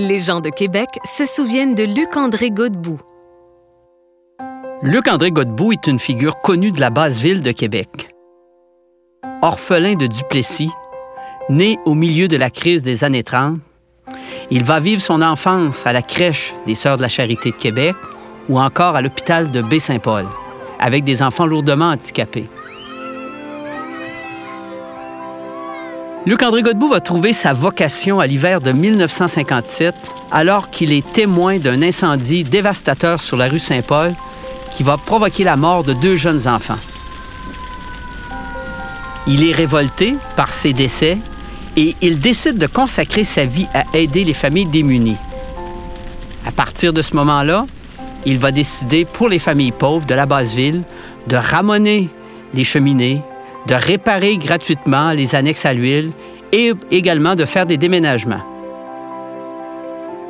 Les gens de Québec se souviennent de Luc-André Godbout. Luc-André Godbout est une figure connue de la basse ville de Québec. Orphelin de Duplessis, né au milieu de la crise des années 30, il va vivre son enfance à la crèche des Sœurs de la Charité de Québec ou encore à l'hôpital de Baie-Saint-Paul, avec des enfants lourdement handicapés. Luc-André Godbout va trouver sa vocation à l'hiver de 1957, alors qu'il est témoin d'un incendie dévastateur sur la rue Saint-Paul qui va provoquer la mort de deux jeunes enfants. Il est révolté par ces décès et il décide de consacrer sa vie à aider les familles démunies. À partir de ce moment-là, il va décider pour les familles pauvres de la basse ville de ramoner les cheminées, de réparer gratuitement les annexes à l'huile et également de faire des déménagements.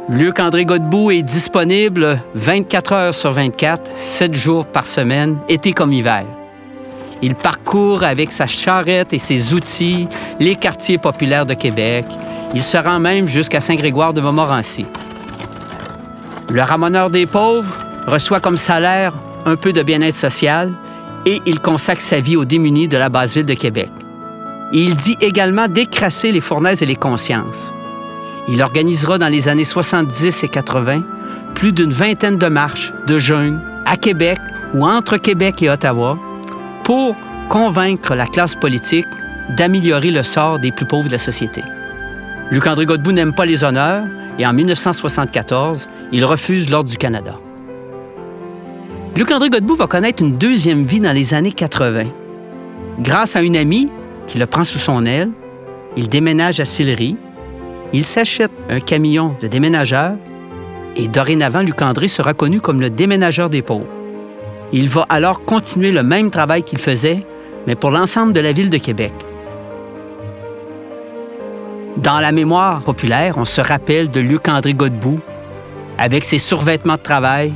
Luc-André Godbout est disponible 24 heures sur 24, 7 jours par semaine, été comme hiver. Il parcourt avec sa charrette et ses outils les quartiers populaires de Québec. Il se rend même jusqu'à Saint-Grégoire de Montmorency. Le ramoneur des pauvres reçoit comme salaire un peu de bien-être social et il consacre sa vie aux démunis de la basse ville de Québec. il dit également d'écrasser les fournaises et les consciences. Il organisera dans les années 70 et 80 plus d'une vingtaine de marches, de jeûnes, à Québec ou entre Québec et Ottawa, pour convaincre la classe politique d'améliorer le sort des plus pauvres de la société. Luc-André Godbout n'aime pas les honneurs et en 1974, il refuse l'Ordre du Canada. Luc-André Godbout va connaître une deuxième vie dans les années 80. Grâce à une amie qui le prend sous son aile, il déménage à Sillery, il s'achète un camion de déménageur et dorénavant, Luc-André sera connu comme le déménageur des pauvres. Il va alors continuer le même travail qu'il faisait, mais pour l'ensemble de la ville de Québec. Dans la mémoire populaire, on se rappelle de Luc-André Godbout avec ses survêtements de travail,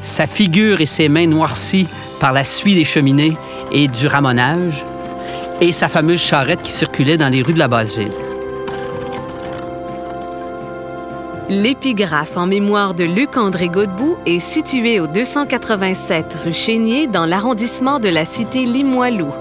sa figure et ses mains noircies par la suie des cheminées et du ramonage, et sa fameuse charrette qui circulait dans les rues de la basse-ville. L'épigraphe en mémoire de Luc-André Godbout est situé au 287 rue Chénier dans l'arrondissement de la cité Limoilou.